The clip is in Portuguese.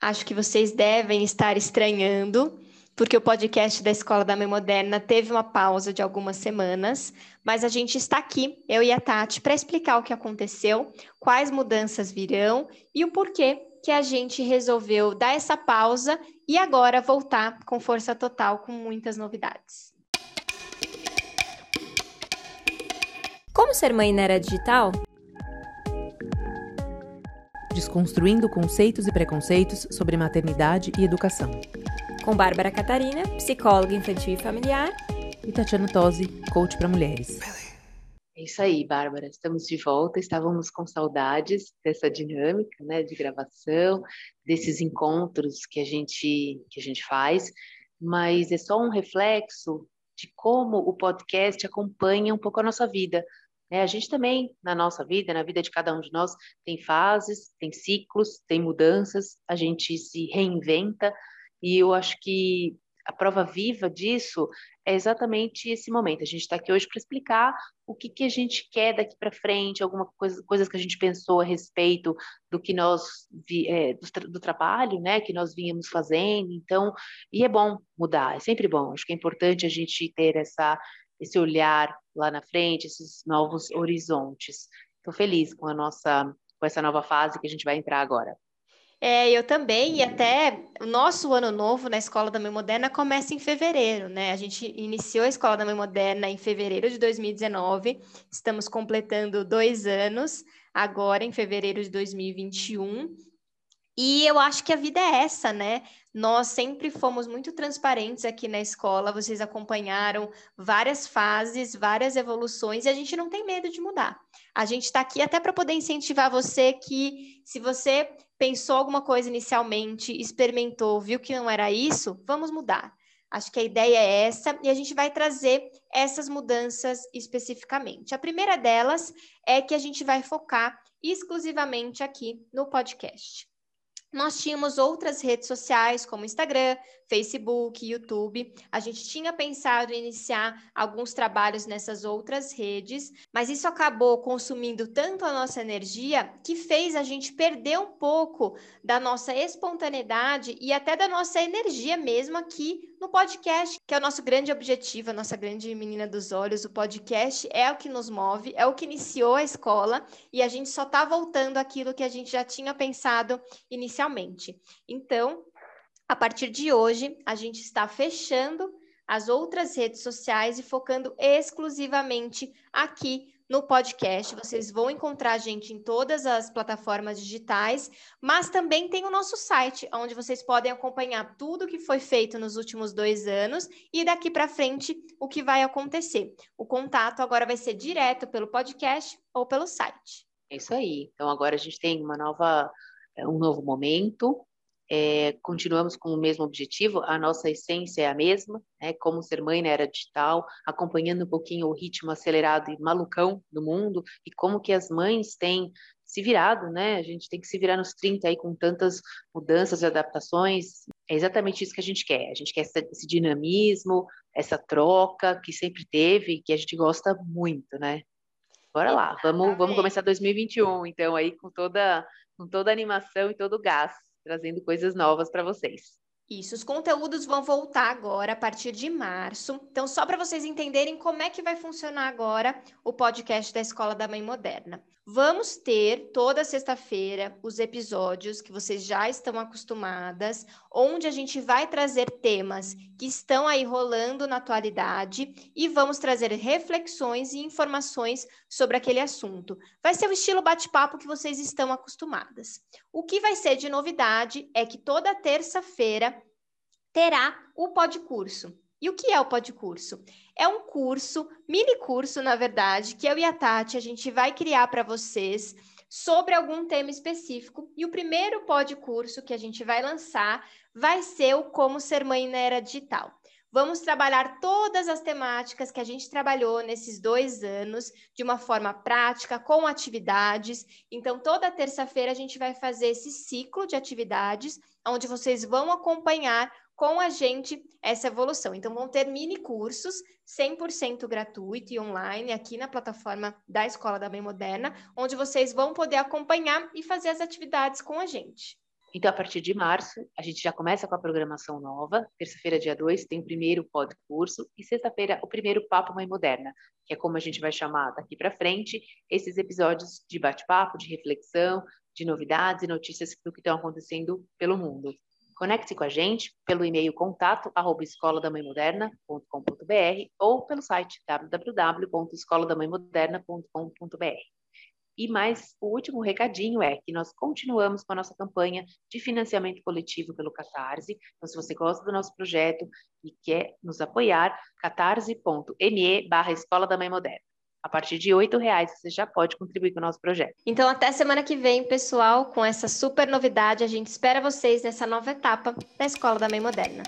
Acho que vocês devem estar estranhando, porque o podcast da Escola da Mãe Moderna teve uma pausa de algumas semanas, mas a gente está aqui, eu e a Tati, para explicar o que aconteceu, quais mudanças virão e o porquê que a gente resolveu dar essa pausa e agora voltar com força total com muitas novidades. Como ser mãe na era digital? Desconstruindo conceitos e preconceitos sobre maternidade e educação. Com Bárbara Catarina, psicóloga infantil e familiar. E Tatiana Tosi, coach para mulheres. É isso aí, Bárbara. Estamos de volta. Estávamos com saudades dessa dinâmica, né, de gravação, desses encontros que a gente que a gente faz, mas é só um reflexo de como o podcast acompanha um pouco a nossa vida. É, a gente também, na nossa vida, na vida de cada um de nós, tem fases, tem ciclos, tem mudanças, a gente se reinventa, e eu acho que a prova viva disso é exatamente esse momento. A gente está aqui hoje para explicar o que, que a gente quer daqui para frente, alguma coisa, coisas que a gente pensou a respeito do que nós vi, é, do, do, trabalho, né, que nós vínhamos fazendo. Então, e é bom mudar, é sempre bom. Acho que é importante a gente ter essa esse olhar lá na frente, esses novos horizontes. Estou feliz com a nossa com essa nova fase que a gente vai entrar agora. É, eu também, e até o nosso ano novo na Escola da Mãe Moderna começa em fevereiro, né? A gente iniciou a Escola da Mãe Moderna em fevereiro de 2019, estamos completando dois anos agora em fevereiro de 2021. E eu acho que a vida é essa, né? Nós sempre fomos muito transparentes aqui na escola, vocês acompanharam várias fases, várias evoluções, e a gente não tem medo de mudar. A gente está aqui até para poder incentivar você que, se você pensou alguma coisa inicialmente, experimentou, viu que não era isso, vamos mudar. Acho que a ideia é essa e a gente vai trazer essas mudanças especificamente. A primeira delas é que a gente vai focar exclusivamente aqui no podcast. Nós tínhamos outras redes sociais, como Instagram, Facebook, YouTube. A gente tinha pensado em iniciar alguns trabalhos nessas outras redes, mas isso acabou consumindo tanto a nossa energia que fez a gente perder um pouco da nossa espontaneidade e até da nossa energia mesmo aqui no podcast, que é o nosso grande objetivo, a nossa grande menina dos olhos. O podcast é o que nos move, é o que iniciou a escola e a gente só está voltando aquilo que a gente já tinha pensado inicialmente. Então, a partir de hoje, a gente está fechando as outras redes sociais e focando exclusivamente aqui no podcast. Vocês vão encontrar a gente em todas as plataformas digitais, mas também tem o nosso site, onde vocês podem acompanhar tudo que foi feito nos últimos dois anos e daqui para frente o que vai acontecer. O contato agora vai ser direto pelo podcast ou pelo site. É isso aí. Então agora a gente tem uma nova, um novo momento, é, continuamos com o mesmo objetivo, a nossa essência é a mesma, né, como ser mãe na era digital, acompanhando um pouquinho o ritmo acelerado e malucão do mundo, e como que as mães têm se virado, né, a gente tem que se virar nos 30 aí com tantas mudanças e adaptações, é exatamente isso que a gente quer, a gente quer esse dinamismo, essa troca que sempre teve e que a gente gosta muito, né. Bora lá, vamos, vamos começar 2021, então, aí com toda, com toda a animação e todo o gás trazendo coisas novas para vocês. Isso, os conteúdos vão voltar agora a partir de março. Então, só para vocês entenderem como é que vai funcionar agora o podcast da Escola da Mãe Moderna. Vamos ter toda sexta-feira os episódios que vocês já estão acostumadas, onde a gente vai trazer temas que estão aí rolando na atualidade e vamos trazer reflexões e informações sobre aquele assunto. Vai ser o estilo bate-papo que vocês estão acostumadas. O que vai ser de novidade é que toda terça-feira terá o podcurso. E o que é o podcurso? É um curso, mini curso, na verdade, que eu e a Tati a gente vai criar para vocês sobre algum tema específico. E o primeiro podcurso que a gente vai lançar vai ser o Como Ser Mãe na Era Digital. Vamos trabalhar todas as temáticas que a gente trabalhou nesses dois anos de uma forma prática, com atividades. Então, toda terça-feira a gente vai fazer esse ciclo de atividades, onde vocês vão acompanhar com a gente essa evolução. Então, vão ter mini cursos 100% gratuito e online aqui na plataforma da Escola da Bem Moderna, onde vocês vão poder acompanhar e fazer as atividades com a gente. Então, a partir de março, a gente já começa com a programação nova. Terça-feira, dia 2, tem o primeiro pod curso e sexta-feira, o primeiro Papo Mãe Moderna, que é como a gente vai chamar daqui para frente esses episódios de bate-papo, de reflexão, de novidades e notícias do que estão acontecendo pelo mundo. Conecte-se com a gente pelo e-mail contato arroba ou pelo site www.escoladamãemoderna.com.br. E mais, o último recadinho é que nós continuamos com a nossa campanha de financiamento coletivo pelo Catarse. Então, se você gosta do nosso projeto e quer nos apoiar, catarse.me barra Escola da Mãe Moderna. A partir de R$ reais você já pode contribuir com o nosso projeto. Então, até semana que vem, pessoal, com essa super novidade. A gente espera vocês nessa nova etapa da Escola da Mãe Moderna.